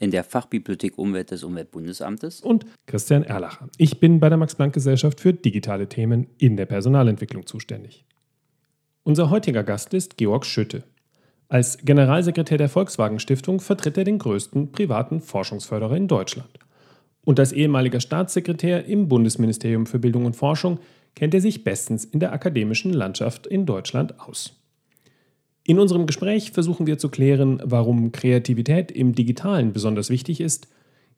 in der Fachbibliothek Umwelt des Umweltbundesamtes und Christian Erlacher. Ich bin bei der Max-Planck-Gesellschaft für digitale Themen in der Personalentwicklung zuständig. Unser heutiger Gast ist Georg Schütte. Als Generalsekretär der Volkswagen Stiftung vertritt er den größten privaten Forschungsförderer in Deutschland. Und als ehemaliger Staatssekretär im Bundesministerium für Bildung und Forschung kennt er sich bestens in der akademischen Landschaft in Deutschland aus. In unserem Gespräch versuchen wir zu klären, warum Kreativität im Digitalen besonders wichtig ist,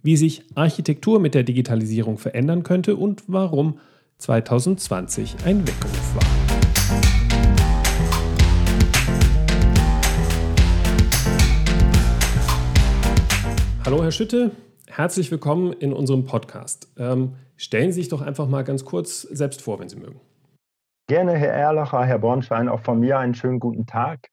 wie sich Architektur mit der Digitalisierung verändern könnte und warum 2020 ein Weckruf war. Hallo Herr Schütte, herzlich willkommen in unserem Podcast. Ähm, stellen Sie sich doch einfach mal ganz kurz selbst vor, wenn Sie mögen. Gerne, Herr Erlacher, Herr Bornstein, auch von mir einen schönen guten Tag.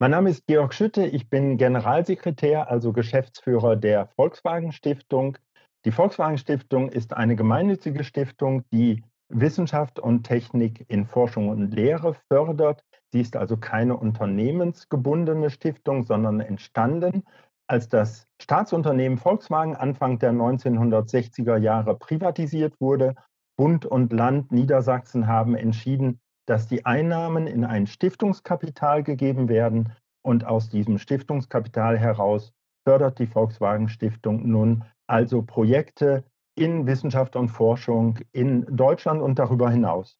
Mein Name ist Georg Schütte, ich bin Generalsekretär, also Geschäftsführer der Volkswagen Stiftung. Die Volkswagen Stiftung ist eine gemeinnützige Stiftung, die Wissenschaft und Technik in Forschung und Lehre fördert. Sie ist also keine unternehmensgebundene Stiftung, sondern entstanden, als das Staatsunternehmen Volkswagen Anfang der 1960er Jahre privatisiert wurde. Bund und Land Niedersachsen haben entschieden, dass die Einnahmen in ein Stiftungskapital gegeben werden und aus diesem Stiftungskapital heraus fördert die Volkswagen Stiftung nun also Projekte in Wissenschaft und Forschung in Deutschland und darüber hinaus.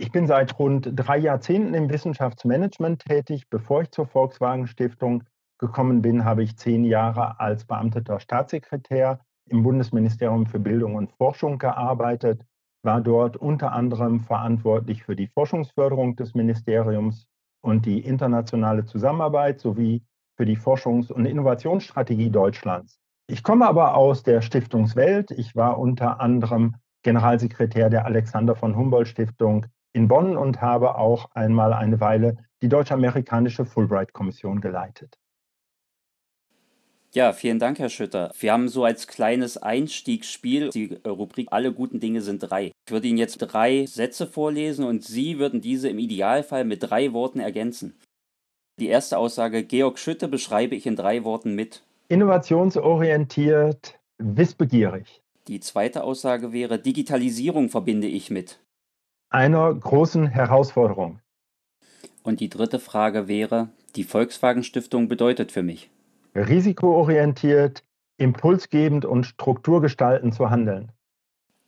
Ich bin seit rund drei Jahrzehnten im Wissenschaftsmanagement tätig. Bevor ich zur Volkswagen Stiftung gekommen bin, habe ich zehn Jahre als beamteter Staatssekretär im Bundesministerium für Bildung und Forschung gearbeitet war dort unter anderem verantwortlich für die Forschungsförderung des Ministeriums und die internationale Zusammenarbeit sowie für die Forschungs- und Innovationsstrategie Deutschlands. Ich komme aber aus der Stiftungswelt. Ich war unter anderem Generalsekretär der Alexander von Humboldt Stiftung in Bonn und habe auch einmal eine Weile die deutsch-amerikanische Fulbright-Kommission geleitet. Ja, vielen Dank, Herr Schütter. Wir haben so als kleines Einstiegsspiel die Rubrik Alle guten Dinge sind drei. Ich würde Ihnen jetzt drei Sätze vorlesen und Sie würden diese im Idealfall mit drei Worten ergänzen. Die erste Aussage, Georg Schütte beschreibe ich in drei Worten mit. Innovationsorientiert, wissbegierig. Die zweite Aussage wäre, Digitalisierung verbinde ich mit. Einer großen Herausforderung. Und die dritte Frage wäre, die Volkswagen Stiftung bedeutet für mich risikoorientiert, impulsgebend und strukturgestaltend zu handeln.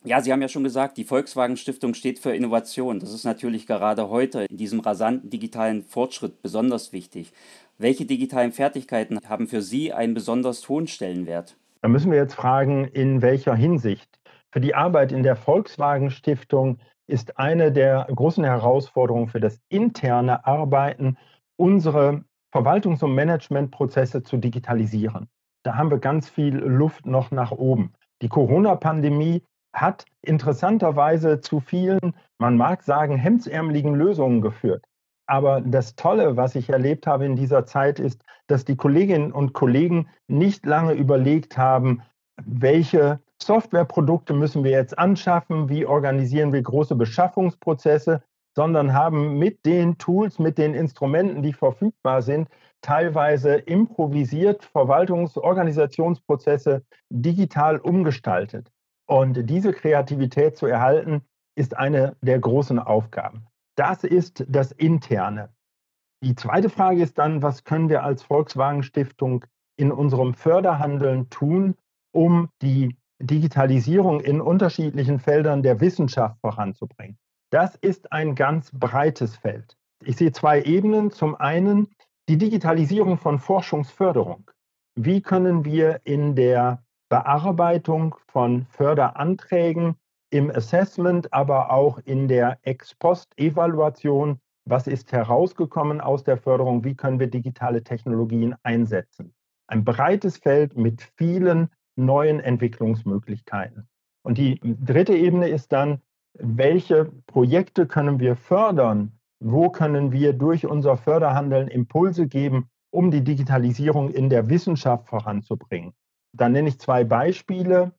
Ja, Sie haben ja schon gesagt, die Volkswagen Stiftung steht für Innovation. Das ist natürlich gerade heute in diesem rasanten digitalen Fortschritt besonders wichtig. Welche digitalen Fertigkeiten haben für Sie einen besonders hohen Stellenwert? Da müssen wir jetzt fragen, in welcher Hinsicht. Für die Arbeit in der Volkswagen Stiftung ist eine der großen Herausforderungen für das interne Arbeiten unsere Verwaltungs- und Managementprozesse zu digitalisieren. Da haben wir ganz viel Luft noch nach oben. Die Corona-Pandemie hat interessanterweise zu vielen, man mag sagen, hemdsärmeligen Lösungen geführt. Aber das Tolle, was ich erlebt habe in dieser Zeit, ist, dass die Kolleginnen und Kollegen nicht lange überlegt haben, welche Softwareprodukte müssen wir jetzt anschaffen, wie organisieren wir große Beschaffungsprozesse, sondern haben mit den Tools, mit den Instrumenten, die verfügbar sind, teilweise improvisiert Verwaltungsorganisationsprozesse digital umgestaltet. Und diese Kreativität zu erhalten, ist eine der großen Aufgaben. Das ist das Interne. Die zweite Frage ist dann, was können wir als Volkswagen Stiftung in unserem Förderhandeln tun, um die Digitalisierung in unterschiedlichen Feldern der Wissenschaft voranzubringen? Das ist ein ganz breites Feld. Ich sehe zwei Ebenen. Zum einen die Digitalisierung von Forschungsförderung. Wie können wir in der Bearbeitung von Förderanträgen, im Assessment, aber auch in der Ex-Post-Evaluation, was ist herausgekommen aus der Förderung, wie können wir digitale Technologien einsetzen. Ein breites Feld mit vielen neuen Entwicklungsmöglichkeiten. Und die dritte Ebene ist dann, welche Projekte können wir fördern? Wo können wir durch unser Förderhandeln Impulse geben, um die Digitalisierung in der Wissenschaft voranzubringen? Da nenne ich zwei Beispiele.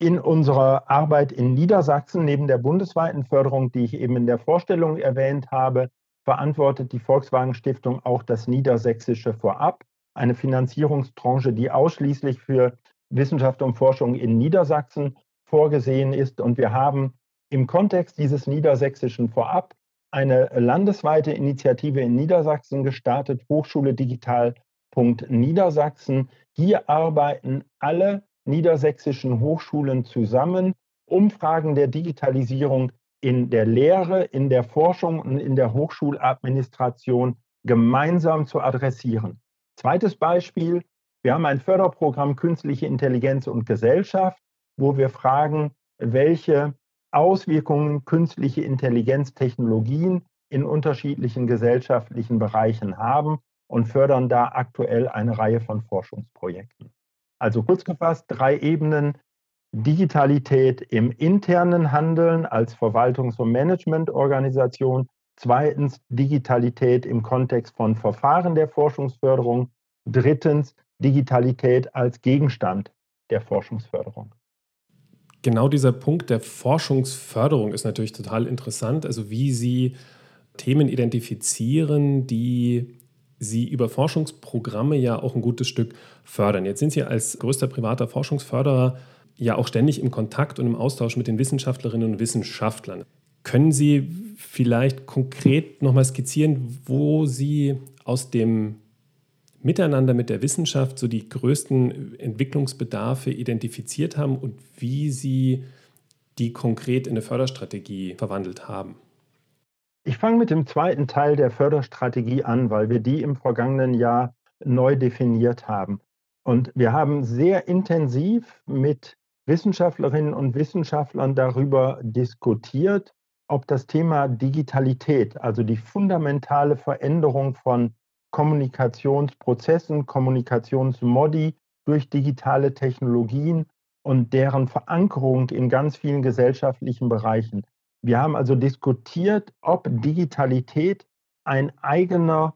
In unserer Arbeit in Niedersachsen, neben der bundesweiten Förderung, die ich eben in der Vorstellung erwähnt habe, verantwortet die Volkswagen Stiftung auch das Niedersächsische Vorab, eine Finanzierungsbranche, die ausschließlich für Wissenschaft und Forschung in Niedersachsen vorgesehen ist. Und wir haben im Kontext dieses Niedersächsischen Vorab eine landesweite Initiative in Niedersachsen gestartet, Hochschule Digital. Niedersachsen. Hier arbeiten alle niedersächsischen Hochschulen zusammen, um Fragen der Digitalisierung in der Lehre, in der Forschung und in der Hochschuladministration gemeinsam zu adressieren. Zweites Beispiel, wir haben ein Förderprogramm Künstliche Intelligenz und Gesellschaft, wo wir fragen, welche Auswirkungen künstliche Intelligenztechnologien in unterschiedlichen gesellschaftlichen Bereichen haben und fördern da aktuell eine Reihe von Forschungsprojekten. Also kurz gefasst, drei Ebenen. Digitalität im internen Handeln als Verwaltungs- und Managementorganisation. Zweitens Digitalität im Kontext von Verfahren der Forschungsförderung. Drittens Digitalität als Gegenstand der Forschungsförderung. Genau dieser Punkt der Forschungsförderung ist natürlich total interessant. Also wie Sie Themen identifizieren, die Sie über Forschungsprogramme ja auch ein gutes Stück fördern. Jetzt sind Sie als größter privater Forschungsförderer ja auch ständig im Kontakt und im Austausch mit den Wissenschaftlerinnen und Wissenschaftlern. Können Sie vielleicht konkret nochmal skizzieren, wo Sie aus dem Miteinander mit der Wissenschaft so die größten Entwicklungsbedarfe identifiziert haben und wie Sie die konkret in eine Förderstrategie verwandelt haben? Ich fange mit dem zweiten Teil der Förderstrategie an, weil wir die im vergangenen Jahr neu definiert haben. Und wir haben sehr intensiv mit Wissenschaftlerinnen und Wissenschaftlern darüber diskutiert, ob das Thema Digitalität, also die fundamentale Veränderung von Kommunikationsprozessen, Kommunikationsmodi durch digitale Technologien und deren Verankerung in ganz vielen gesellschaftlichen Bereichen, wir haben also diskutiert, ob Digitalität ein eigener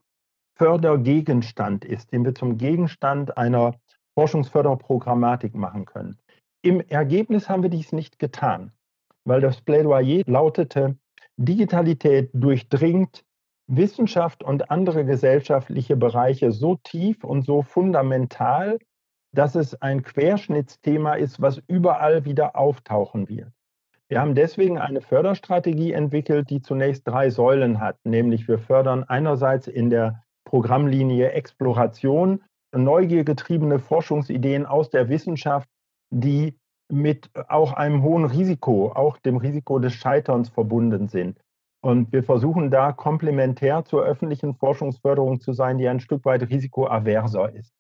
Fördergegenstand ist, den wir zum Gegenstand einer Forschungsförderprogrammatik machen können. Im Ergebnis haben wir dies nicht getan, weil das Plädoyer lautete, Digitalität durchdringt Wissenschaft und andere gesellschaftliche Bereiche so tief und so fundamental, dass es ein Querschnittsthema ist, was überall wieder auftauchen wird. Wir haben deswegen eine Förderstrategie entwickelt, die zunächst drei Säulen hat, nämlich wir fördern einerseits in der Programmlinie Exploration neugiergetriebene Forschungsideen aus der Wissenschaft, die mit auch einem hohen Risiko, auch dem Risiko des Scheiterns verbunden sind. Und wir versuchen da komplementär zur öffentlichen Forschungsförderung zu sein, die ein Stück weit risikoaverser ist.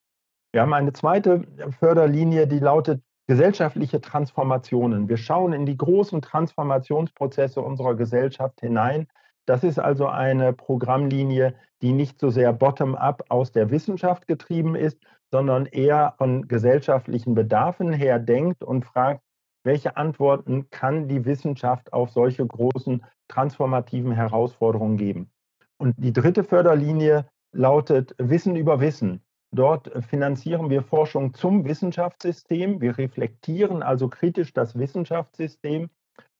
Wir haben eine zweite Förderlinie, die lautet gesellschaftliche Transformationen. Wir schauen in die großen Transformationsprozesse unserer Gesellschaft hinein. Das ist also eine Programmlinie, die nicht so sehr bottom-up aus der Wissenschaft getrieben ist, sondern eher von gesellschaftlichen Bedarfen her denkt und fragt, welche Antworten kann die Wissenschaft auf solche großen transformativen Herausforderungen geben. Und die dritte Förderlinie lautet Wissen über Wissen. Dort finanzieren wir Forschung zum Wissenschaftssystem. Wir reflektieren also kritisch das Wissenschaftssystem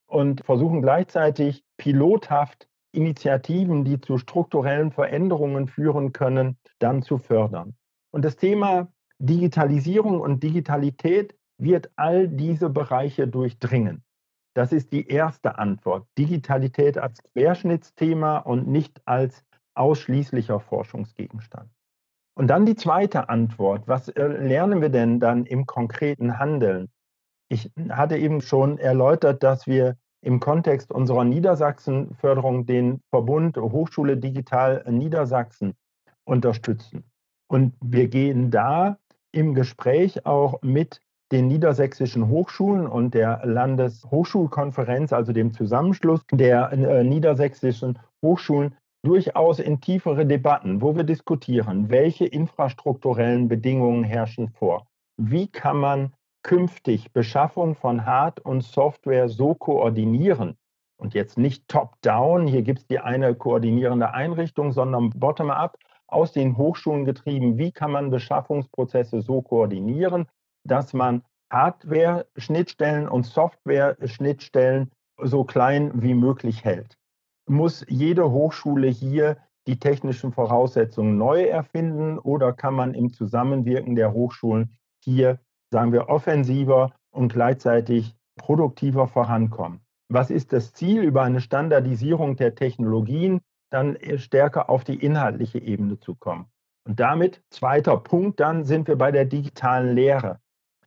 und versuchen gleichzeitig pilothaft Initiativen, die zu strukturellen Veränderungen führen können, dann zu fördern. Und das Thema Digitalisierung und Digitalität wird all diese Bereiche durchdringen. Das ist die erste Antwort. Digitalität als Querschnittsthema und nicht als ausschließlicher Forschungsgegenstand. Und dann die zweite Antwort. Was äh, lernen wir denn dann im konkreten Handeln? Ich hatte eben schon erläutert, dass wir im Kontext unserer Niedersachsen-Förderung den Verbund Hochschule Digital Niedersachsen unterstützen. Und wir gehen da im Gespräch auch mit den niedersächsischen Hochschulen und der Landeshochschulkonferenz, also dem Zusammenschluss der äh, niedersächsischen Hochschulen, durchaus in tiefere Debatten, wo wir diskutieren, welche infrastrukturellen Bedingungen herrschen vor. Wie kann man künftig Beschaffung von Hard- und Software so koordinieren, und jetzt nicht top-down, hier gibt es die eine koordinierende Einrichtung, sondern bottom-up, aus den Hochschulen getrieben, wie kann man Beschaffungsprozesse so koordinieren, dass man Hardware-Schnittstellen und Software-Schnittstellen so klein wie möglich hält. Muss jede Hochschule hier die technischen Voraussetzungen neu erfinden oder kann man im Zusammenwirken der Hochschulen hier, sagen wir, offensiver und gleichzeitig produktiver vorankommen? Was ist das Ziel über eine Standardisierung der Technologien, dann stärker auf die inhaltliche Ebene zu kommen? Und damit, zweiter Punkt, dann sind wir bei der digitalen Lehre.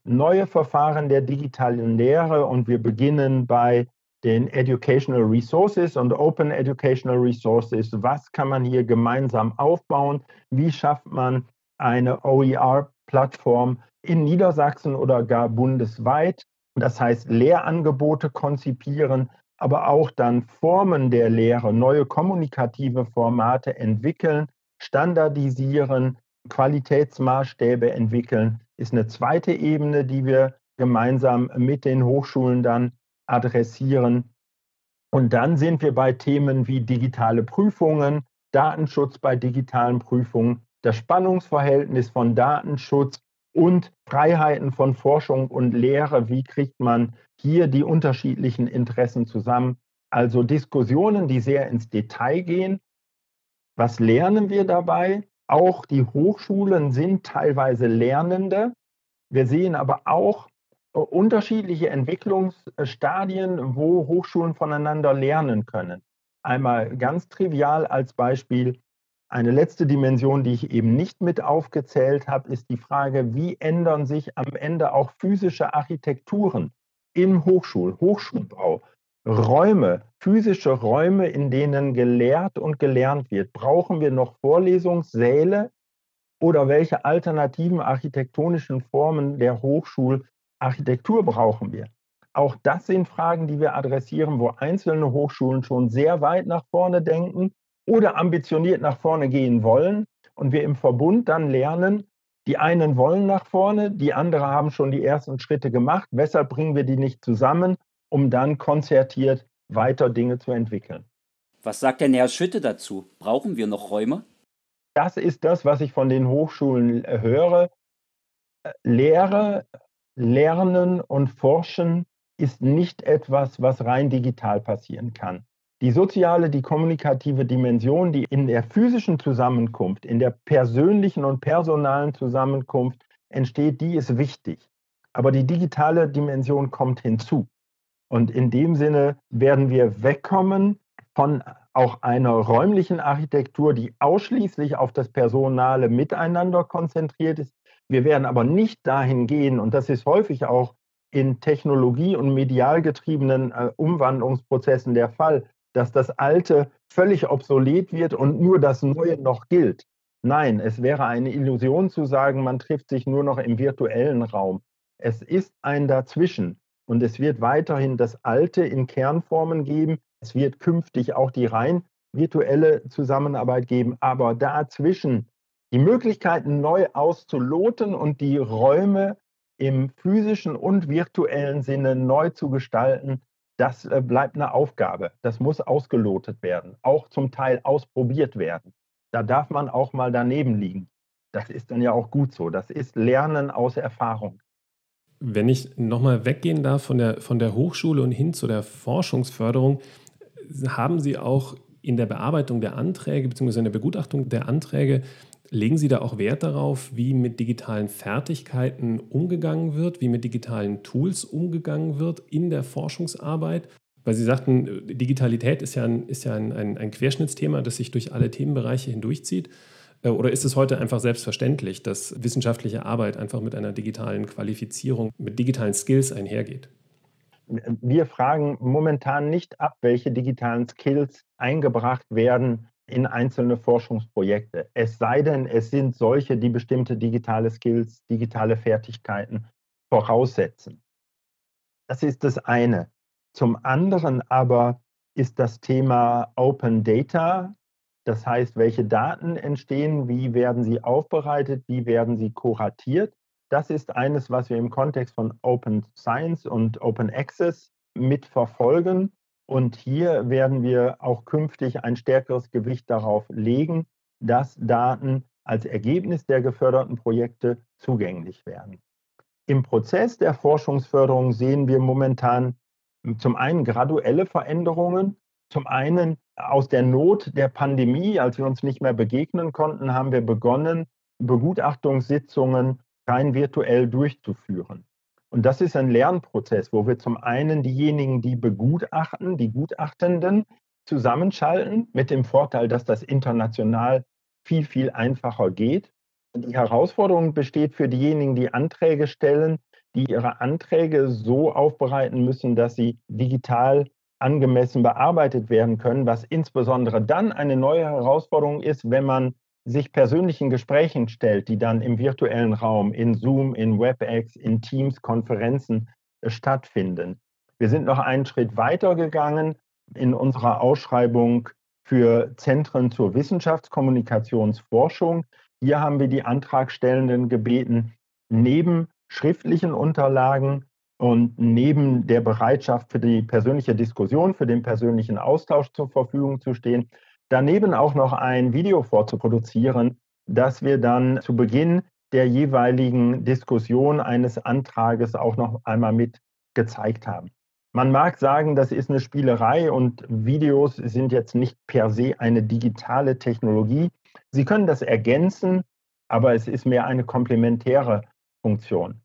Neue Verfahren der digitalen Lehre und wir beginnen bei den Educational Resources und Open Educational Resources. Was kann man hier gemeinsam aufbauen? Wie schafft man eine OER-Plattform in Niedersachsen oder gar bundesweit? Das heißt, Lehrangebote konzipieren, aber auch dann Formen der Lehre, neue kommunikative Formate entwickeln, standardisieren, Qualitätsmaßstäbe entwickeln, ist eine zweite Ebene, die wir gemeinsam mit den Hochschulen dann adressieren. Und dann sind wir bei Themen wie digitale Prüfungen, Datenschutz bei digitalen Prüfungen, das Spannungsverhältnis von Datenschutz und Freiheiten von Forschung und Lehre. Wie kriegt man hier die unterschiedlichen Interessen zusammen? Also Diskussionen, die sehr ins Detail gehen. Was lernen wir dabei? Auch die Hochschulen sind teilweise Lernende. Wir sehen aber auch, unterschiedliche Entwicklungsstadien, wo Hochschulen voneinander lernen können. Einmal ganz trivial als Beispiel. Eine letzte Dimension, die ich eben nicht mit aufgezählt habe, ist die Frage, wie ändern sich am Ende auch physische Architekturen im Hochschul, Hochschulbau, Räume, physische Räume, in denen gelehrt und gelernt wird. Brauchen wir noch Vorlesungssäle oder welche alternativen architektonischen Formen der Hochschul Architektur brauchen wir? Auch das sind Fragen, die wir adressieren, wo einzelne Hochschulen schon sehr weit nach vorne denken oder ambitioniert nach vorne gehen wollen und wir im Verbund dann lernen, die einen wollen nach vorne, die anderen haben schon die ersten Schritte gemacht. Weshalb bringen wir die nicht zusammen, um dann konzertiert weiter Dinge zu entwickeln? Was sagt denn Herr Schütte dazu? Brauchen wir noch Räume? Das ist das, was ich von den Hochschulen äh, höre. Äh, Lehre Lernen und Forschen ist nicht etwas, was rein digital passieren kann. Die soziale, die kommunikative Dimension, die in der physischen Zusammenkunft, in der persönlichen und personalen Zusammenkunft entsteht, die ist wichtig. Aber die digitale Dimension kommt hinzu. Und in dem Sinne werden wir wegkommen von auch einer räumlichen Architektur, die ausschließlich auf das personale Miteinander konzentriert ist, wir werden aber nicht dahin gehen, und das ist häufig auch in technologie- und medial getriebenen äh, Umwandlungsprozessen der Fall, dass das Alte völlig obsolet wird und nur das Neue noch gilt. Nein, es wäre eine Illusion zu sagen, man trifft sich nur noch im virtuellen Raum. Es ist ein Dazwischen und es wird weiterhin das Alte in Kernformen geben. Es wird künftig auch die rein virtuelle Zusammenarbeit geben, aber dazwischen die Möglichkeiten neu auszuloten und die Räume im physischen und virtuellen Sinne neu zu gestalten, das äh, bleibt eine Aufgabe. Das muss ausgelotet werden, auch zum Teil ausprobiert werden. Da darf man auch mal daneben liegen. Das ist dann ja auch gut so. Das ist Lernen aus Erfahrung. Wenn ich nochmal weggehen darf von der, von der Hochschule und hin zu der Forschungsförderung, haben Sie auch in der Bearbeitung der Anträge bzw. in der Begutachtung der Anträge Legen Sie da auch Wert darauf, wie mit digitalen Fertigkeiten umgegangen wird, wie mit digitalen Tools umgegangen wird in der Forschungsarbeit? Weil Sie sagten, Digitalität ist ja ein, ist ja ein, ein, ein Querschnittsthema, das sich durch alle Themenbereiche hindurchzieht. Äh, oder ist es heute einfach selbstverständlich, dass wissenschaftliche Arbeit einfach mit einer digitalen Qualifizierung, mit digitalen Skills einhergeht? Wir fragen momentan nicht ab, welche digitalen Skills eingebracht werden in einzelne Forschungsprojekte. Es sei denn, es sind solche, die bestimmte digitale Skills, digitale Fertigkeiten voraussetzen. Das ist das eine. Zum anderen aber ist das Thema Open Data, das heißt, welche Daten entstehen, wie werden sie aufbereitet, wie werden sie kuratiert. Das ist eines, was wir im Kontext von Open Science und Open Access mitverfolgen. Und hier werden wir auch künftig ein stärkeres Gewicht darauf legen, dass Daten als Ergebnis der geförderten Projekte zugänglich werden. Im Prozess der Forschungsförderung sehen wir momentan zum einen graduelle Veränderungen. Zum einen aus der Not der Pandemie, als wir uns nicht mehr begegnen konnten, haben wir begonnen, Begutachtungssitzungen rein virtuell durchzuführen. Und das ist ein Lernprozess, wo wir zum einen diejenigen, die begutachten, die Gutachtenden zusammenschalten, mit dem Vorteil, dass das international viel, viel einfacher geht. Die Herausforderung besteht für diejenigen, die Anträge stellen, die ihre Anträge so aufbereiten müssen, dass sie digital angemessen bearbeitet werden können, was insbesondere dann eine neue Herausforderung ist, wenn man sich persönlichen Gesprächen stellt, die dann im virtuellen Raum, in Zoom, in WebEx, in Teams, Konferenzen äh, stattfinden. Wir sind noch einen Schritt weiter gegangen in unserer Ausschreibung für Zentren zur Wissenschaftskommunikationsforschung. Hier haben wir die Antragstellenden gebeten, neben schriftlichen Unterlagen und neben der Bereitschaft für die persönliche Diskussion, für den persönlichen Austausch zur Verfügung zu stehen, daneben auch noch ein Video vorzuproduzieren, das wir dann zu Beginn der jeweiligen Diskussion eines Antrages auch noch einmal mit gezeigt haben. Man mag sagen, das ist eine Spielerei und Videos sind jetzt nicht per se eine digitale Technologie. Sie können das ergänzen, aber es ist mehr eine komplementäre Funktion.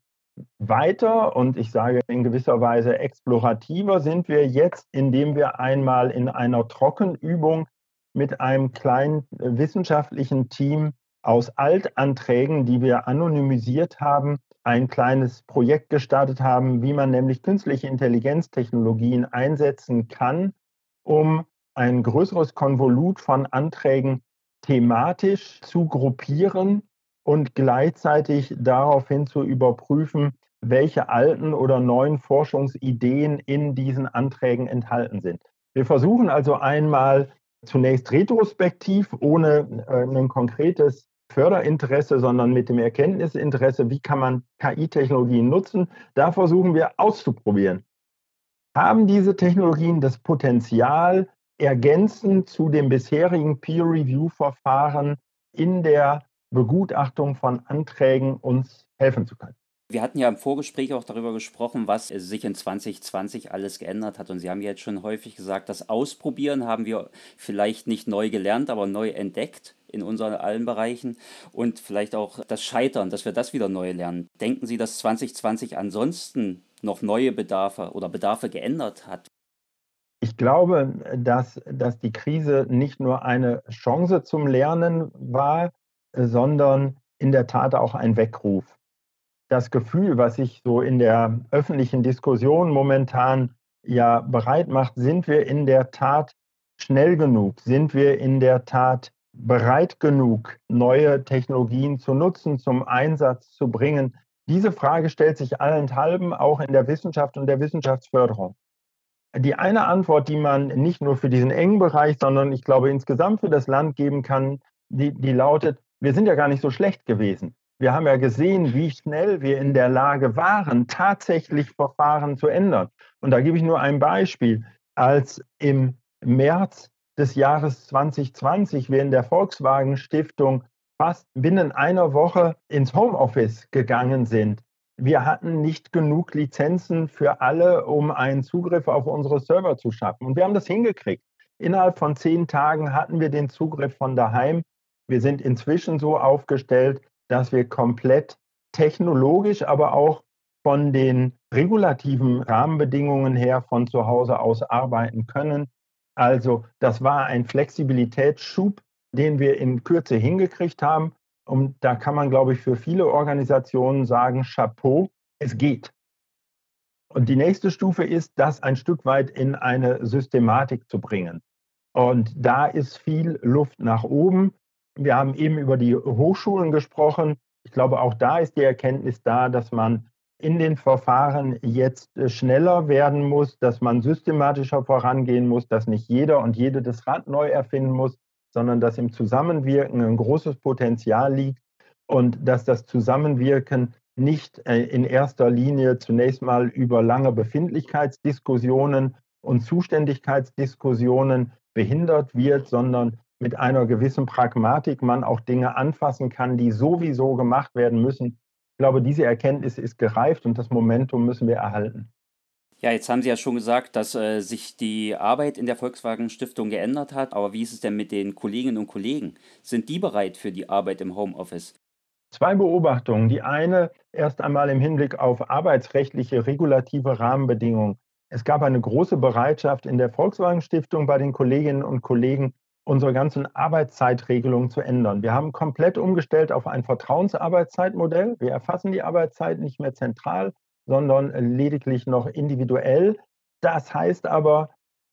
Weiter und ich sage in gewisser Weise explorativer sind wir jetzt, indem wir einmal in einer Trockenübung mit einem kleinen äh, wissenschaftlichen Team aus Altanträgen, die wir anonymisiert haben, ein kleines Projekt gestartet haben, wie man nämlich künstliche Intelligenztechnologien einsetzen kann, um ein größeres Konvolut von Anträgen thematisch zu gruppieren und gleichzeitig daraufhin zu überprüfen, welche alten oder neuen Forschungsideen in diesen Anträgen enthalten sind. Wir versuchen also einmal zunächst retrospektiv, ohne äh, ein konkretes Förderinteresse, sondern mit dem Erkenntnisinteresse, wie kann man KI-Technologien nutzen. Da versuchen wir auszuprobieren. Haben diese Technologien das Potenzial, ergänzend zu dem bisherigen Peer-Review-Verfahren in der Begutachtung von Anträgen uns helfen zu können? Wir hatten ja im Vorgespräch auch darüber gesprochen, was sich in 2020 alles geändert hat. Und Sie haben jetzt schon häufig gesagt, das Ausprobieren haben wir vielleicht nicht neu gelernt, aber neu entdeckt in unseren allen Bereichen und vielleicht auch das Scheitern, dass wir das wieder neu lernen. Denken Sie, dass 2020 ansonsten noch neue Bedarfe oder Bedarfe geändert hat? Ich glaube, dass, dass die Krise nicht nur eine Chance zum Lernen war, sondern in der Tat auch ein Weckruf das Gefühl, was sich so in der öffentlichen Diskussion momentan ja bereit macht, sind wir in der Tat schnell genug? Sind wir in der Tat bereit genug, neue Technologien zu nutzen, zum Einsatz zu bringen? Diese Frage stellt sich allenthalben auch in der Wissenschaft und der Wissenschaftsförderung. Die eine Antwort, die man nicht nur für diesen engen Bereich, sondern ich glaube insgesamt für das Land geben kann, die, die lautet, wir sind ja gar nicht so schlecht gewesen. Wir haben ja gesehen, wie schnell wir in der Lage waren, tatsächlich Verfahren zu ändern. Und da gebe ich nur ein Beispiel. Als im März des Jahres 2020 wir in der Volkswagen Stiftung fast binnen einer Woche ins Homeoffice gegangen sind, wir hatten nicht genug Lizenzen für alle, um einen Zugriff auf unsere Server zu schaffen. Und wir haben das hingekriegt. Innerhalb von zehn Tagen hatten wir den Zugriff von daheim. Wir sind inzwischen so aufgestellt, dass wir komplett technologisch, aber auch von den regulativen Rahmenbedingungen her von zu Hause aus arbeiten können. Also das war ein Flexibilitätsschub, den wir in Kürze hingekriegt haben. Und da kann man, glaube ich, für viele Organisationen sagen, Chapeau, es geht. Und die nächste Stufe ist, das ein Stück weit in eine Systematik zu bringen. Und da ist viel Luft nach oben. Wir haben eben über die Hochschulen gesprochen. Ich glaube, auch da ist die Erkenntnis da, dass man in den Verfahren jetzt äh, schneller werden muss, dass man systematischer vorangehen muss, dass nicht jeder und jede das Rad neu erfinden muss, sondern dass im Zusammenwirken ein großes Potenzial liegt und dass das Zusammenwirken nicht äh, in erster Linie zunächst mal über lange Befindlichkeitsdiskussionen und Zuständigkeitsdiskussionen behindert wird, sondern mit einer gewissen Pragmatik man auch Dinge anfassen kann, die sowieso gemacht werden müssen. Ich glaube, diese Erkenntnis ist gereift und das Momentum müssen wir erhalten. Ja, jetzt haben Sie ja schon gesagt, dass äh, sich die Arbeit in der Volkswagen Stiftung geändert hat. Aber wie ist es denn mit den Kolleginnen und Kollegen? Sind die bereit für die Arbeit im Homeoffice? Zwei Beobachtungen. Die eine erst einmal im Hinblick auf arbeitsrechtliche regulative Rahmenbedingungen. Es gab eine große Bereitschaft in der Volkswagen Stiftung bei den Kolleginnen und Kollegen, unsere ganzen Arbeitszeitregelungen zu ändern. Wir haben komplett umgestellt auf ein Vertrauensarbeitszeitmodell. Wir erfassen die Arbeitszeit nicht mehr zentral, sondern lediglich noch individuell. Das heißt aber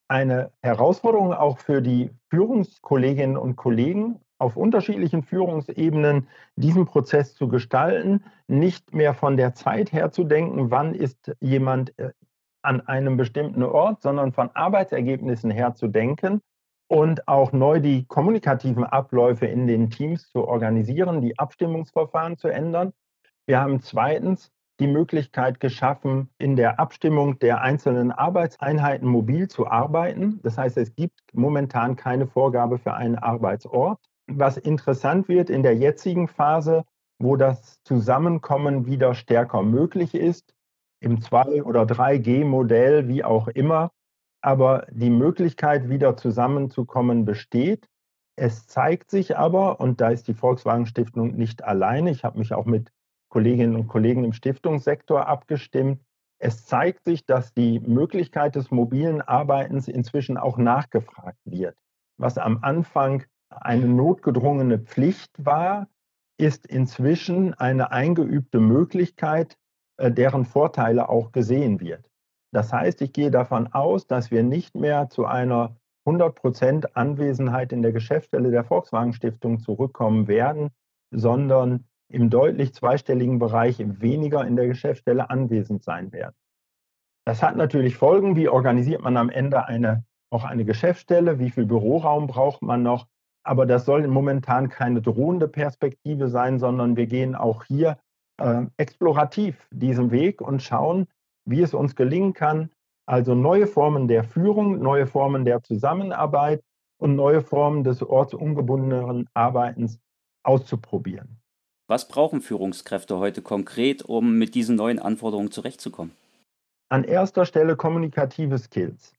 eine Herausforderung auch für die Führungskolleginnen und Kollegen auf unterschiedlichen Führungsebenen diesen Prozess zu gestalten, nicht mehr von der Zeit her zu denken, wann ist jemand äh, an einem bestimmten Ort, sondern von Arbeitsergebnissen her zu denken und auch neu die kommunikativen Abläufe in den Teams zu organisieren, die Abstimmungsverfahren zu ändern. Wir haben zweitens die Möglichkeit geschaffen, in der Abstimmung der einzelnen Arbeitseinheiten mobil zu arbeiten. Das heißt, es gibt momentan keine Vorgabe für einen Arbeitsort. Was interessant wird in der jetzigen Phase, wo das Zusammenkommen wieder stärker möglich ist, im 2- oder 3G-Modell, wie auch immer, aber die Möglichkeit, wieder zusammenzukommen, besteht. Es zeigt sich aber, und da ist die Volkswagen Stiftung nicht alleine, ich habe mich auch mit Kolleginnen und Kollegen im Stiftungssektor abgestimmt, es zeigt sich, dass die Möglichkeit des mobilen Arbeitens inzwischen auch nachgefragt wird. Was am Anfang eine notgedrungene Pflicht war, ist inzwischen eine eingeübte Möglichkeit, äh, deren Vorteile auch gesehen wird. Das heißt, ich gehe davon aus, dass wir nicht mehr zu einer 100% Anwesenheit in der Geschäftsstelle der Volkswagen Stiftung zurückkommen werden, sondern im deutlich zweistelligen Bereich weniger in der Geschäftsstelle anwesend sein werden. Das hat natürlich Folgen. Wie organisiert man am Ende eine, auch eine Geschäftsstelle? Wie viel Büroraum braucht man noch? Aber das soll momentan keine drohende Perspektive sein, sondern wir gehen auch hier äh, explorativ diesen Weg und schauen, wie es uns gelingen kann, also neue Formen der Führung, neue Formen der Zusammenarbeit und neue Formen des ortsungebundenen Arbeitens auszuprobieren. Was brauchen Führungskräfte heute konkret, um mit diesen neuen Anforderungen zurechtzukommen? An erster Stelle kommunikative Skills.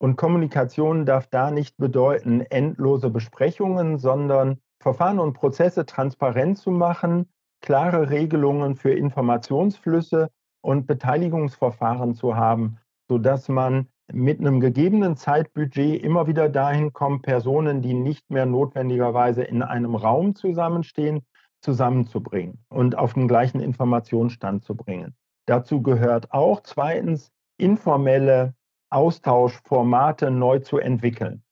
Und Kommunikation darf da nicht bedeuten endlose Besprechungen, sondern Verfahren und Prozesse transparent zu machen, klare Regelungen für Informationsflüsse und Beteiligungsverfahren zu haben, sodass man mit einem gegebenen Zeitbudget immer wieder dahin kommt, Personen, die nicht mehr notwendigerweise in einem Raum zusammenstehen, zusammenzubringen und auf den gleichen Informationsstand zu bringen. Dazu gehört auch zweitens informelle Austauschformate neu zu entwickeln.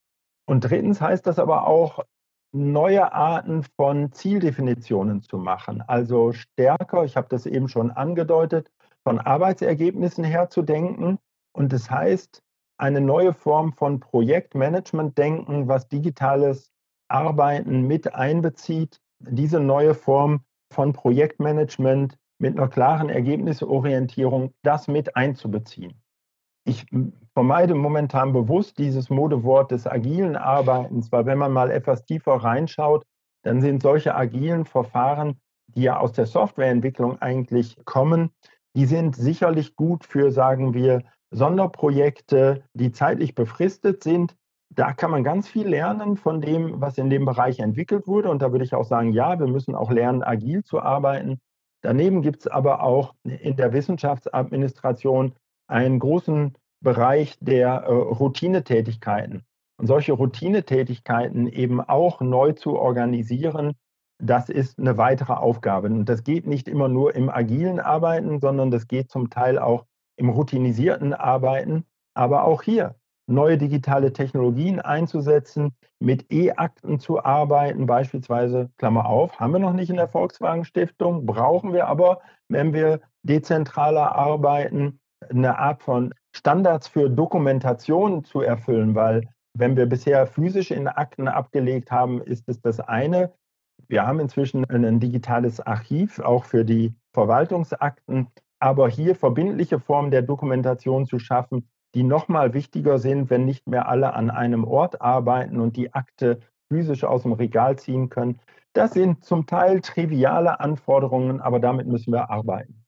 Und drittens heißt das aber auch, neue Arten von Zieldefinitionen zu machen. Also stärker, ich habe das eben schon angedeutet, von Arbeitsergebnissen her zu denken. Und das heißt, eine neue Form von Projektmanagement-Denken, was digitales Arbeiten mit einbezieht, diese neue Form von Projektmanagement mit einer klaren Ergebnisorientierung, das mit einzubeziehen. Ich vermeide momentan bewusst dieses Modewort des agilen Arbeitens, weil wenn man mal etwas tiefer reinschaut, dann sind solche agilen Verfahren, die ja aus der Softwareentwicklung eigentlich kommen, die sind sicherlich gut für, sagen wir, Sonderprojekte, die zeitlich befristet sind. Da kann man ganz viel lernen von dem, was in dem Bereich entwickelt wurde. Und da würde ich auch sagen, ja, wir müssen auch lernen, agil zu arbeiten. Daneben gibt es aber auch in der Wissenschaftsadministration einen großen Bereich der äh, Routinetätigkeiten. Und solche Routinetätigkeiten eben auch neu zu organisieren, das ist eine weitere Aufgabe. Und das geht nicht immer nur im agilen Arbeiten, sondern das geht zum Teil auch im routinisierten Arbeiten. Aber auch hier neue digitale Technologien einzusetzen, mit E-Akten zu arbeiten, beispielsweise, Klammer auf, haben wir noch nicht in der Volkswagen Stiftung, brauchen wir aber, wenn wir dezentraler arbeiten, eine Art von Standards für Dokumentation zu erfüllen, weil wenn wir bisher physisch in Akten abgelegt haben, ist es das eine. Wir haben inzwischen ein digitales Archiv, auch für die Verwaltungsakten, aber hier verbindliche Formen der Dokumentation zu schaffen, die nochmal wichtiger sind, wenn nicht mehr alle an einem Ort arbeiten und die Akte physisch aus dem Regal ziehen können. Das sind zum Teil triviale Anforderungen, aber damit müssen wir arbeiten.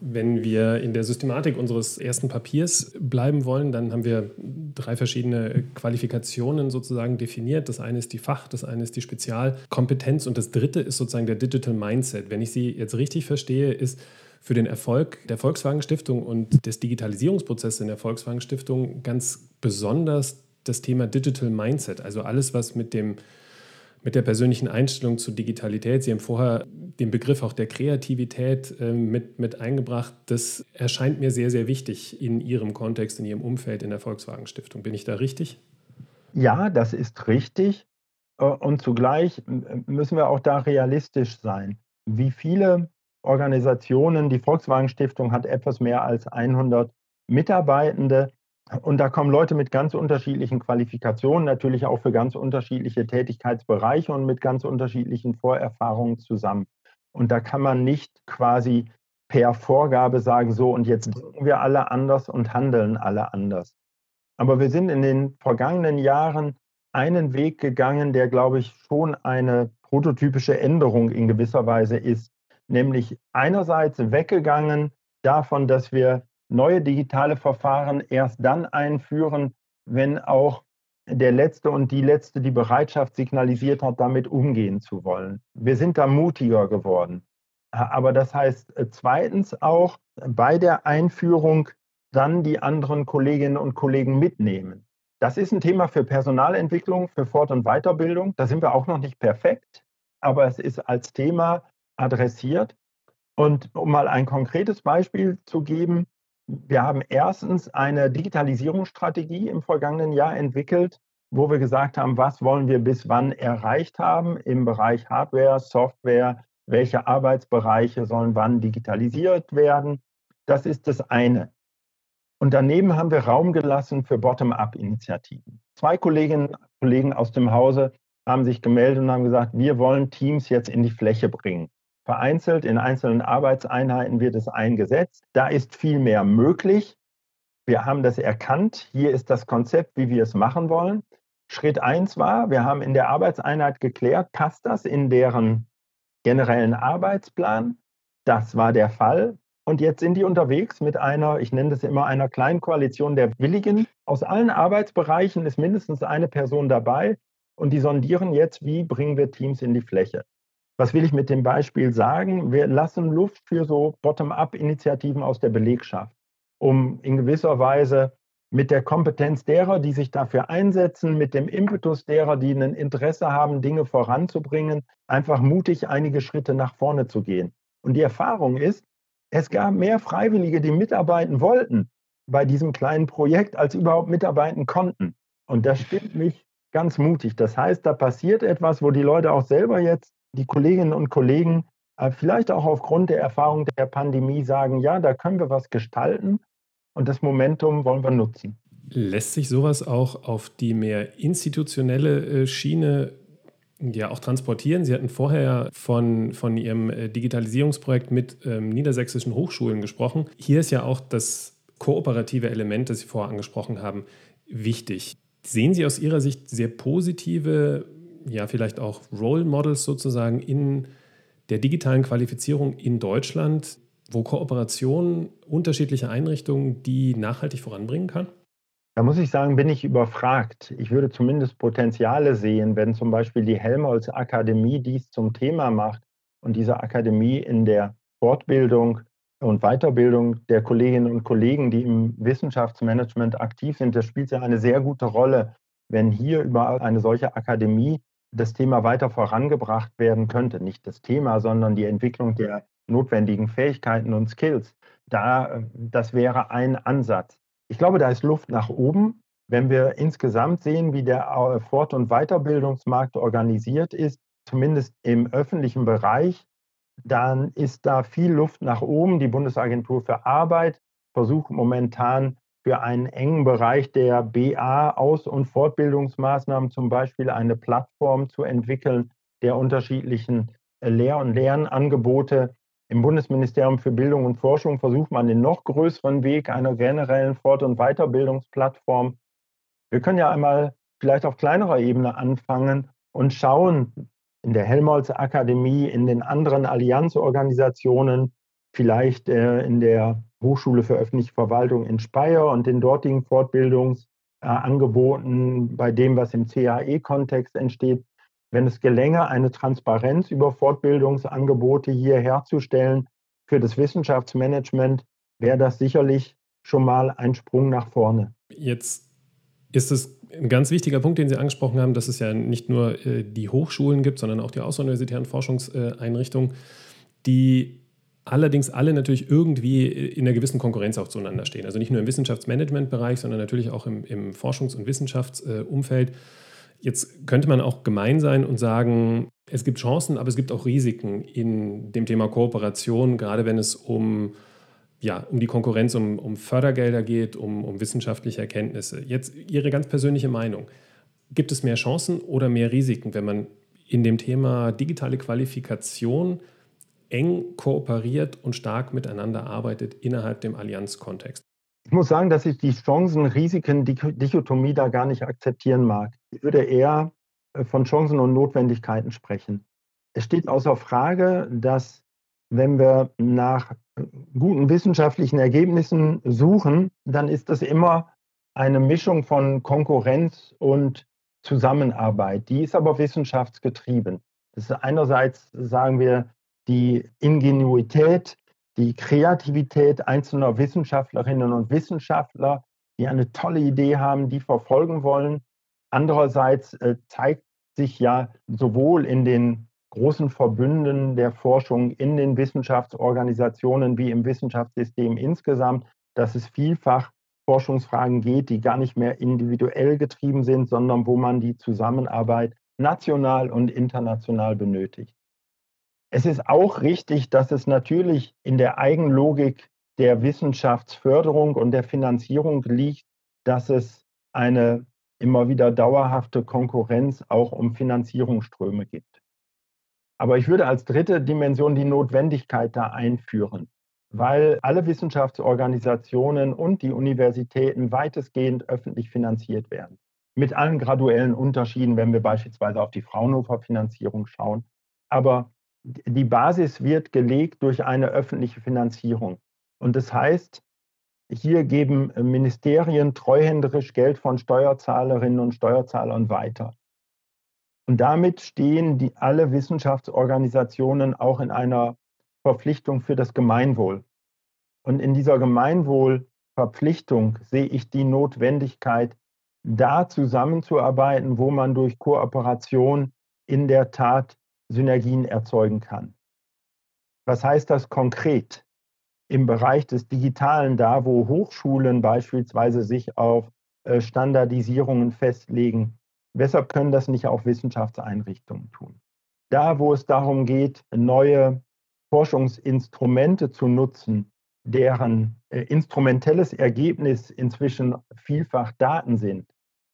Wenn wir in der Systematik unseres ersten Papiers bleiben wollen, dann haben wir drei verschiedene Qualifikationen sozusagen definiert. Das eine ist die Fach, das eine ist die Spezialkompetenz und das dritte ist sozusagen der Digital Mindset. Wenn ich Sie jetzt richtig verstehe, ist für den Erfolg der Volkswagen Stiftung und des Digitalisierungsprozesses in der Volkswagen Stiftung ganz besonders das Thema Digital Mindset, also alles, was mit dem mit der persönlichen Einstellung zur Digitalität. Sie haben vorher den Begriff auch der Kreativität äh, mit, mit eingebracht. Das erscheint mir sehr, sehr wichtig in Ihrem Kontext, in Ihrem Umfeld in der Volkswagen Stiftung. Bin ich da richtig? Ja, das ist richtig. Äh, und zugleich müssen wir auch da realistisch sein. Wie viele Organisationen, die Volkswagen Stiftung hat etwas mehr als 100 Mitarbeitende. Und da kommen Leute mit ganz unterschiedlichen Qualifikationen, natürlich auch für ganz unterschiedliche Tätigkeitsbereiche und mit ganz unterschiedlichen Vorerfahrungen zusammen. Und da kann man nicht quasi per Vorgabe sagen, so und jetzt denken wir alle anders und handeln alle anders. Aber wir sind in den vergangenen Jahren einen Weg gegangen, der, glaube ich, schon eine prototypische Änderung in gewisser Weise ist. Nämlich einerseits weggegangen davon, dass wir neue digitale Verfahren erst dann einführen, wenn auch der Letzte und die Letzte die Bereitschaft signalisiert hat, damit umgehen zu wollen. Wir sind da mutiger geworden. Aber das heißt äh, zweitens auch bei der Einführung dann die anderen Kolleginnen und Kollegen mitnehmen. Das ist ein Thema für Personalentwicklung, für Fort- und Weiterbildung. Da sind wir auch noch nicht perfekt, aber es ist als Thema adressiert. Und um mal ein konkretes Beispiel zu geben, wir haben erstens eine Digitalisierungsstrategie im vergangenen Jahr entwickelt, wo wir gesagt haben, was wollen wir bis wann erreicht haben im Bereich Hardware, Software, welche Arbeitsbereiche sollen wann digitalisiert werden. Das ist das eine. Und daneben haben wir Raum gelassen für Bottom-up-Initiativen. Zwei Kolleginnen und Kollegen aus dem Hause haben sich gemeldet und haben gesagt, wir wollen Teams jetzt in die Fläche bringen. Vereinzelt in einzelnen Arbeitseinheiten wird es eingesetzt. Da ist viel mehr möglich. Wir haben das erkannt. Hier ist das Konzept, wie wir es machen wollen. Schritt eins war, wir haben in der Arbeitseinheit geklärt, passt das in deren generellen Arbeitsplan? Das war der Fall. Und jetzt sind die unterwegs mit einer, ich nenne das immer einer kleinen Koalition der Willigen. Aus allen Arbeitsbereichen ist mindestens eine Person dabei und die sondieren jetzt, wie bringen wir Teams in die Fläche. Was will ich mit dem Beispiel sagen? Wir lassen Luft für so Bottom-up-Initiativen aus der Belegschaft, um in gewisser Weise mit der Kompetenz derer, die sich dafür einsetzen, mit dem Impetus derer, die ein Interesse haben, Dinge voranzubringen, einfach mutig einige Schritte nach vorne zu gehen. Und die Erfahrung ist, es gab mehr Freiwillige, die mitarbeiten wollten bei diesem kleinen Projekt, als überhaupt mitarbeiten konnten. Und das stimmt mich ganz mutig. Das heißt, da passiert etwas, wo die Leute auch selber jetzt die Kolleginnen und Kollegen äh, vielleicht auch aufgrund der Erfahrung der Pandemie sagen, ja, da können wir was gestalten und das Momentum wollen wir nutzen. Lässt sich sowas auch auf die mehr institutionelle äh, Schiene ja auch transportieren? Sie hatten vorher von, von Ihrem äh, Digitalisierungsprojekt mit ähm, niedersächsischen Hochschulen gesprochen. Hier ist ja auch das kooperative Element, das Sie vorher angesprochen haben, wichtig. Sehen Sie aus Ihrer Sicht sehr positive ja vielleicht auch Role Models sozusagen in der digitalen Qualifizierung in Deutschland, wo Kooperation unterschiedlicher Einrichtungen die nachhaltig voranbringen kann? Da muss ich sagen, bin ich überfragt. Ich würde zumindest Potenziale sehen, wenn zum Beispiel die Helmholtz Akademie dies zum Thema macht und diese Akademie in der Fortbildung und Weiterbildung der Kolleginnen und Kollegen, die im Wissenschaftsmanagement aktiv sind, das spielt ja eine sehr gute Rolle, wenn hier über eine solche Akademie das Thema weiter vorangebracht werden könnte. Nicht das Thema, sondern die Entwicklung der notwendigen Fähigkeiten und Skills. Da, das wäre ein Ansatz. Ich glaube, da ist Luft nach oben. Wenn wir insgesamt sehen, wie der Fort- und Weiterbildungsmarkt organisiert ist, zumindest im öffentlichen Bereich, dann ist da viel Luft nach oben. Die Bundesagentur für Arbeit versucht momentan für einen engen Bereich der BA Aus- und Fortbildungsmaßnahmen zum Beispiel eine Plattform zu entwickeln der unterschiedlichen äh, Lehr- und Lernangebote. Im Bundesministerium für Bildung und Forschung versucht man den noch größeren Weg einer generellen Fort- und Weiterbildungsplattform. Wir können ja einmal vielleicht auf kleinerer Ebene anfangen und schauen in der Helmholtz Akademie, in den anderen Allianzorganisationen, vielleicht äh, in der Hochschule für öffentliche Verwaltung in Speyer und den dortigen Fortbildungsangeboten, bei dem, was im CAE-Kontext entsteht, wenn es gelänge, eine Transparenz über Fortbildungsangebote hier herzustellen für das Wissenschaftsmanagement, wäre das sicherlich schon mal ein Sprung nach vorne. Jetzt ist es ein ganz wichtiger Punkt, den Sie angesprochen haben, dass es ja nicht nur äh, die Hochschulen gibt, sondern auch die außeruniversitären Forschungseinrichtungen, die allerdings alle natürlich irgendwie in einer gewissen Konkurrenz auch zueinander stehen. Also nicht nur im Wissenschaftsmanagementbereich, sondern natürlich auch im, im Forschungs- und Wissenschaftsumfeld. Jetzt könnte man auch gemein sein und sagen, es gibt Chancen, aber es gibt auch Risiken in dem Thema Kooperation, gerade wenn es um, ja, um die Konkurrenz, um, um Fördergelder geht, um, um wissenschaftliche Erkenntnisse. Jetzt Ihre ganz persönliche Meinung. Gibt es mehr Chancen oder mehr Risiken, wenn man in dem Thema digitale Qualifikation eng kooperiert und stark miteinander arbeitet innerhalb dem Allianzkontext. Ich muss sagen, dass ich die Chancen-Risiken-Dichotomie da gar nicht akzeptieren mag. Ich würde eher äh, von Chancen und Notwendigkeiten sprechen. Es steht außer Frage, dass wenn wir nach äh, guten wissenschaftlichen Ergebnissen suchen, dann ist das immer eine Mischung von Konkurrenz und Zusammenarbeit. Die ist aber wissenschaftsgetrieben. Das ist einerseits, sagen wir, die Ingenuität, die Kreativität einzelner Wissenschaftlerinnen und Wissenschaftler, die eine tolle Idee haben, die verfolgen wollen. Andererseits äh, zeigt sich ja sowohl in den großen Verbünden der Forschung in den Wissenschaftsorganisationen wie im Wissenschaftssystem insgesamt, dass es vielfach Forschungsfragen geht, die gar nicht mehr individuell getrieben sind, sondern wo man die Zusammenarbeit national und international benötigt. Es ist auch richtig, dass es natürlich in der Eigenlogik der Wissenschaftsförderung und der Finanzierung liegt, dass es eine immer wieder dauerhafte Konkurrenz auch um Finanzierungsströme gibt. Aber ich würde als dritte Dimension die Notwendigkeit da einführen, weil alle Wissenschaftsorganisationen und die Universitäten weitestgehend öffentlich finanziert werden. Mit allen graduellen Unterschieden, wenn wir beispielsweise auf die Fraunhofer-Finanzierung schauen. Aber die Basis wird gelegt durch eine öffentliche Finanzierung. Und das heißt, hier geben Ministerien treuhänderisch Geld von Steuerzahlerinnen und Steuerzahlern weiter. Und damit stehen die, alle Wissenschaftsorganisationen auch in einer Verpflichtung für das Gemeinwohl. Und in dieser Gemeinwohlverpflichtung sehe ich die Notwendigkeit, da zusammenzuarbeiten, wo man durch Kooperation in der Tat Synergien erzeugen kann. Was heißt das konkret? Im Bereich des Digitalen, da wo Hochschulen beispielsweise sich auf äh, Standardisierungen festlegen, weshalb können das nicht auch Wissenschaftseinrichtungen tun? Da, wo es darum geht, neue Forschungsinstrumente zu nutzen, deren äh, instrumentelles Ergebnis inzwischen vielfach Daten sind,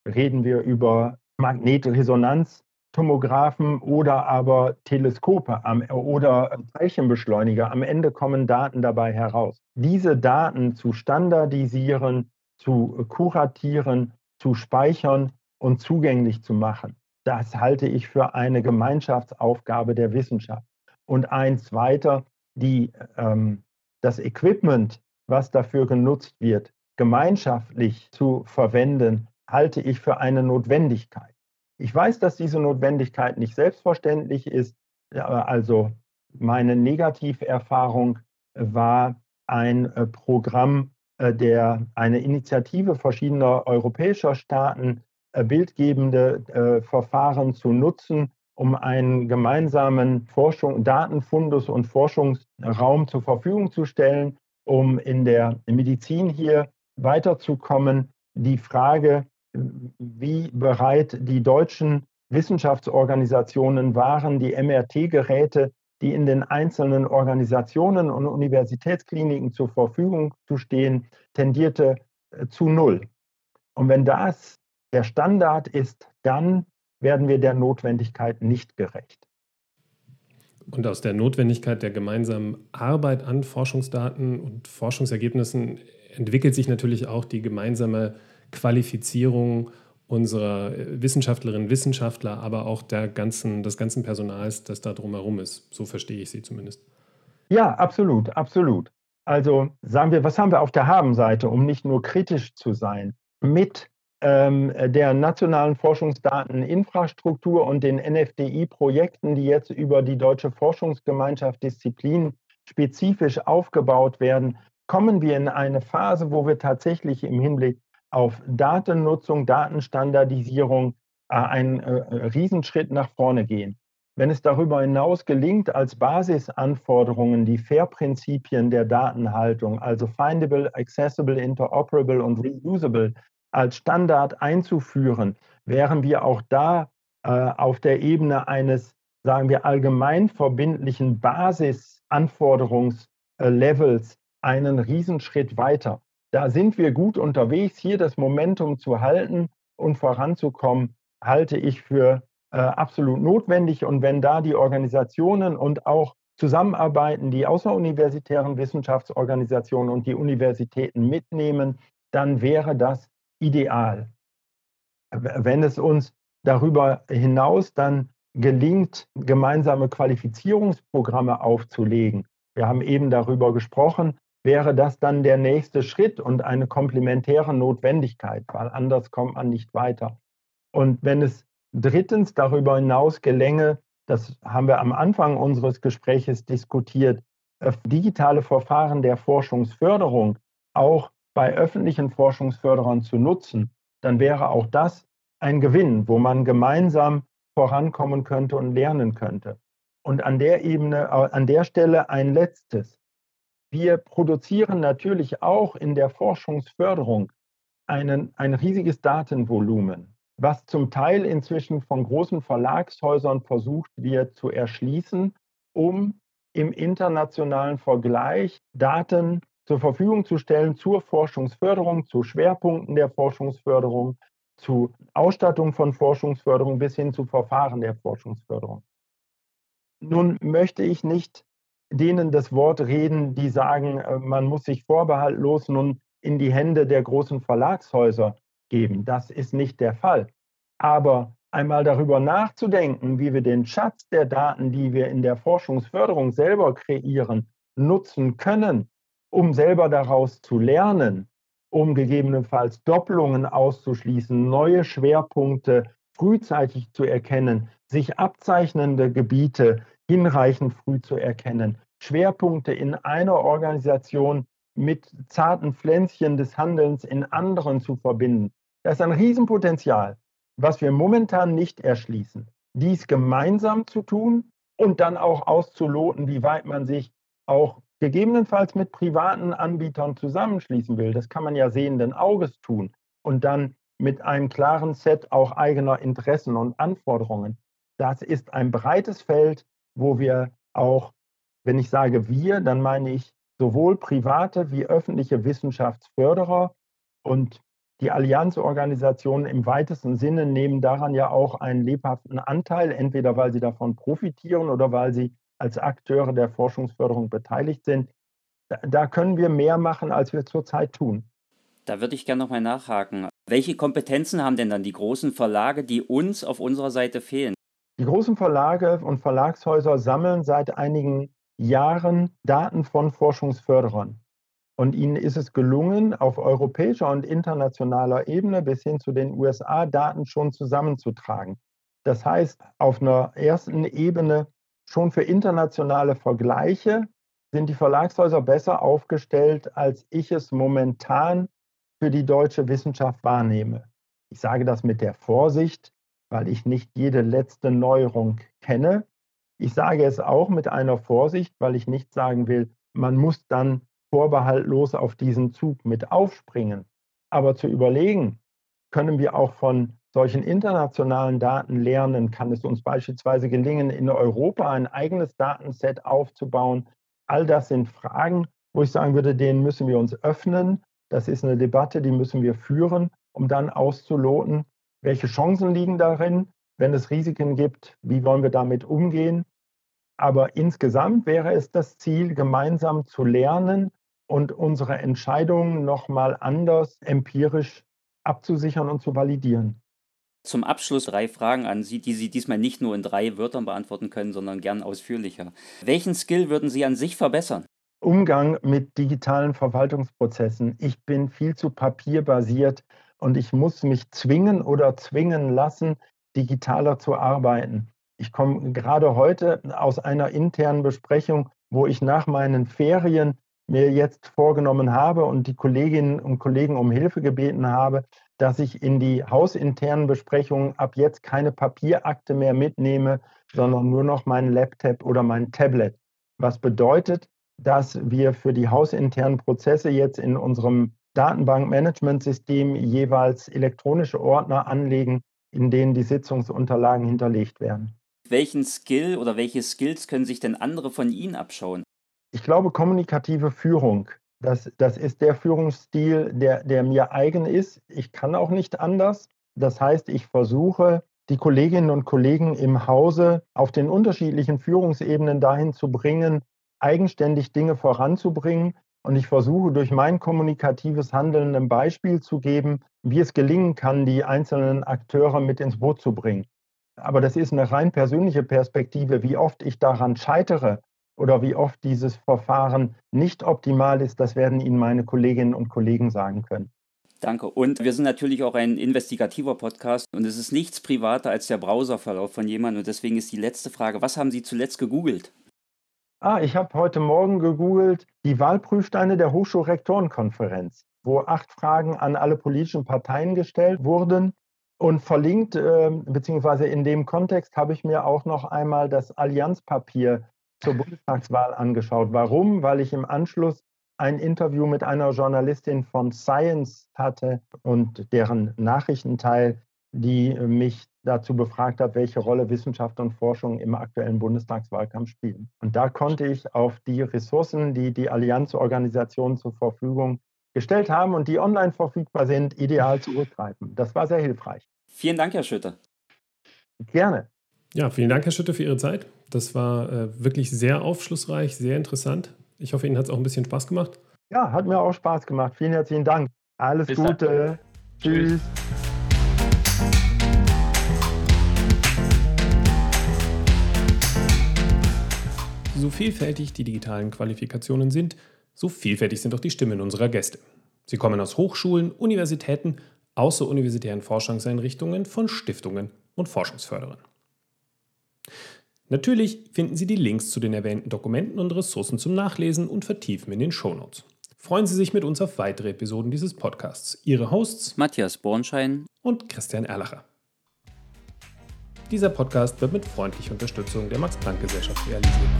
reden wir über Magnetresonanz, Tomographen oder aber Teleskope am, oder Teilchenbeschleuniger. Am Ende kommen Daten dabei heraus. Diese Daten zu standardisieren, zu kuratieren, zu speichern und zugänglich zu machen, das halte ich für eine Gemeinschaftsaufgabe der Wissenschaft. Und eins weiter, die, ähm, das Equipment, was dafür genutzt wird, gemeinschaftlich zu verwenden, halte ich für eine Notwendigkeit. Ich weiß, dass diese Notwendigkeit nicht selbstverständlich ist. Also meine Negativerfahrung war ein äh, Programm, äh, der eine Initiative verschiedener europäischer Staaten äh, bildgebende Verfahren zu nutzen, um einen gemeinsamen Forschung, Datenfundus und Forschungsraum zur Verfügung zu stellen, um in der Medizin hier weiterzukommen. Die Frage, wie bereit die deutschen Wissenschaftsorganisationen waren, die MRT-Geräte, die in den einzelnen Organisationen und Universitätskliniken zur Verfügung zu stehen, tendierte äh, zu Null. Und wenn das der Standard ist, dann werden wir der Notwendigkeit nicht gerecht. Und aus der Notwendigkeit der gemeinsamen Arbeit an Forschungsdaten und Forschungsergebnissen entwickelt sich natürlich auch die gemeinsame Qualifizierung unserer Wissenschaftlerinnen und Wissenschaftler, aber auch der ganzen, des ganzen Personals, das da drumherum ist. So verstehe ich sie zumindest. Ja, absolut, absolut. Also sagen wir, was haben wir auf der Habenseite, um nicht nur kritisch zu sein? Mit ähm, der nationalen Forschungsdateninfrastruktur und den NFDI-Projekten, die jetzt über die Deutsche Forschungsgemeinschaft Disziplin spezifisch aufgebaut werden, kommen wir in eine Phase, wo wir tatsächlich im Hinblick auf Datennutzung, Datenstandardisierung äh, einen äh, Riesenschritt nach vorne gehen. Wenn es darüber hinaus gelingt, als Basisanforderungen die FAIR-Prinzipien der Datenhaltung, also Findable, Accessible, Interoperable und Reusable, als Standard einzuführen, wären wir auch da äh, auf der Ebene eines, sagen wir, allgemein verbindlichen Basisanforderungslevels einen Riesenschritt weiter. Da sind wir gut unterwegs. Hier das Momentum zu halten und voranzukommen, halte ich für äh, absolut notwendig. Und wenn da die Organisationen und auch zusammenarbeiten, die außeruniversitären Wissenschaftsorganisationen und die Universitäten mitnehmen, dann wäre das ideal. Wenn es uns darüber hinaus dann gelingt, gemeinsame Qualifizierungsprogramme aufzulegen, wir haben eben darüber gesprochen, wäre das dann der nächste Schritt und eine komplementäre Notwendigkeit, weil anders kommt man nicht weiter. Und wenn es drittens darüber hinaus gelänge, das haben wir am Anfang unseres Gespräches diskutiert, äh, digitale Verfahren der Forschungsförderung auch bei öffentlichen Forschungsförderern zu nutzen, dann wäre auch das ein Gewinn, wo man gemeinsam vorankommen könnte und lernen könnte. Und an der Ebene, äh, an der Stelle ein letztes. Wir produzieren natürlich auch in der Forschungsförderung einen, ein riesiges Datenvolumen, was zum Teil inzwischen von großen Verlagshäusern versucht wird zu erschließen, um im internationalen Vergleich Daten zur Verfügung zu stellen zur Forschungsförderung, zu Schwerpunkten der Forschungsförderung, zu Ausstattung von Forschungsförderung bis hin zu Verfahren der Forschungsförderung. Nun möchte ich nicht denen das Wort reden, die sagen, äh, man muss sich vorbehaltlos nun in die Hände der großen Verlagshäuser geben. Das ist nicht der Fall. Aber einmal darüber nachzudenken, wie wir den Schatz der Daten, die wir in der Forschungsförderung selber kreieren, nutzen können, um selber daraus zu lernen, um gegebenenfalls Doppelungen auszuschließen, neue Schwerpunkte frühzeitig zu erkennen, sich abzeichnende Gebiete hinreichend früh zu erkennen, Schwerpunkte in einer Organisation mit zarten Pflänzchen des Handelns in anderen zu verbinden. Das ist ein Riesenpotenzial, was wir momentan nicht erschließen. Dies gemeinsam zu tun und dann auch auszuloten, wie weit man sich auch gegebenenfalls mit privaten Anbietern zusammenschließen will. Das kann man ja sehenden Auges tun und dann mit einem klaren Set auch eigener Interessen und Anforderungen. Das ist ein breites Feld, wo wir auch, wenn ich sage wir, dann meine ich sowohl private wie öffentliche Wissenschaftsförderer und die Allianzorganisationen im weitesten Sinne nehmen daran ja auch einen lebhaften Anteil, entweder weil sie davon profitieren oder weil sie als Akteure der Forschungsförderung beteiligt sind. Da können wir mehr machen, als wir zurzeit tun. Da würde ich gerne nochmal nachhaken. Welche Kompetenzen haben denn dann die großen Verlage, die uns auf unserer Seite fehlen? Die großen Verlage und Verlagshäuser sammeln seit einigen Jahren Daten von Forschungsförderern. Und ihnen ist es gelungen, auf europäischer und internationaler Ebene bis hin zu den USA Daten schon zusammenzutragen. Das heißt, auf einer ersten Ebene schon für internationale Vergleiche sind die Verlagshäuser besser aufgestellt, als ich es momentan für die deutsche Wissenschaft wahrnehme. Ich sage das mit der Vorsicht, weil ich nicht jede letzte Neuerung kenne. Ich sage es auch mit einer Vorsicht, weil ich nicht sagen will, man muss dann vorbehaltlos auf diesen Zug mit aufspringen. Aber zu überlegen, können wir auch von solchen internationalen Daten lernen, kann es uns beispielsweise gelingen, in Europa ein eigenes Datenset aufzubauen. All das sind Fragen, wo ich sagen würde, denen müssen wir uns öffnen. Das ist eine Debatte, die müssen wir führen, um dann auszuloten, welche Chancen liegen darin? Wenn es Risiken gibt, wie wollen wir damit umgehen? Aber insgesamt wäre es das Ziel, gemeinsam zu lernen und unsere Entscheidungen nochmal anders empirisch abzusichern und zu validieren. Zum Abschluss drei Fragen an Sie, die Sie diesmal nicht nur in drei Wörtern beantworten können, sondern gern ausführlicher. Welchen Skill würden Sie an sich verbessern? Umgang mit digitalen Verwaltungsprozessen. Ich bin viel zu papierbasiert und ich muss mich zwingen oder zwingen lassen, digitaler zu arbeiten. Ich komme gerade heute aus einer internen Besprechung, wo ich nach meinen Ferien mir jetzt vorgenommen habe und die Kolleginnen und Kollegen um Hilfe gebeten habe, dass ich in die hausinternen Besprechungen ab jetzt keine Papierakte mehr mitnehme, sondern nur noch meinen Laptop oder mein Tablet. Was bedeutet, dass wir für die hausinternen Prozesse jetzt in unserem Datenbankmanagementsystem jeweils elektronische Ordner anlegen, in denen die Sitzungsunterlagen hinterlegt werden. Welchen Skill oder welche Skills können sich denn andere von Ihnen abschauen? Ich glaube, kommunikative Führung, das, das ist der Führungsstil, der, der mir eigen ist. Ich kann auch nicht anders. Das heißt, ich versuche, die Kolleginnen und Kollegen im Hause auf den unterschiedlichen Führungsebenen dahin zu bringen, eigenständig Dinge voranzubringen. Und ich versuche durch mein kommunikatives Handeln ein Beispiel zu geben, wie es gelingen kann, die einzelnen Akteure mit ins Boot zu bringen. Aber das ist eine rein persönliche Perspektive. Wie oft ich daran scheitere oder wie oft dieses Verfahren nicht optimal ist, das werden Ihnen meine Kolleginnen und Kollegen sagen können. Danke. Und wir sind natürlich auch ein investigativer Podcast und es ist nichts privater als der Browserverlauf von jemandem. Und deswegen ist die letzte Frage, was haben Sie zuletzt gegoogelt? Ah, ich habe heute Morgen gegoogelt die Wahlprüfsteine der Hochschulrektorenkonferenz, wo acht Fragen an alle politischen Parteien gestellt wurden. Und verlinkt, äh, beziehungsweise in dem Kontext habe ich mir auch noch einmal das Allianzpapier zur Bundestagswahl angeschaut. Warum? Weil ich im Anschluss ein Interview mit einer Journalistin von Science hatte und deren Nachrichtenteil, die mich dazu befragt hat, welche Rolle Wissenschaft und Forschung im aktuellen Bundestagswahlkampf spielen. Und da konnte ich auf die Ressourcen, die die Allianzorganisationen zur Verfügung gestellt haben und die online verfügbar sind, ideal zurückgreifen. Das war sehr hilfreich. Vielen Dank, Herr Schütte. Gerne. Ja, vielen Dank, Herr Schütte, für Ihre Zeit. Das war äh, wirklich sehr aufschlussreich, sehr interessant. Ich hoffe, Ihnen hat es auch ein bisschen Spaß gemacht. Ja, hat mir auch Spaß gemacht. Vielen herzlichen Dank. Alles Bis Gute. Dann. Tschüss. So vielfältig die digitalen Qualifikationen sind, so vielfältig sind auch die Stimmen unserer Gäste. Sie kommen aus Hochschulen, Universitäten, außeruniversitären Forschungseinrichtungen, von Stiftungen und Forschungsförderern. Natürlich finden Sie die Links zu den erwähnten Dokumenten und Ressourcen zum Nachlesen und Vertiefen in den Shownotes. Freuen Sie sich mit uns auf weitere Episoden dieses Podcasts. Ihre Hosts Matthias Bornschein und Christian Erlacher. Dieser Podcast wird mit freundlicher Unterstützung der Max-Planck-Gesellschaft realisiert.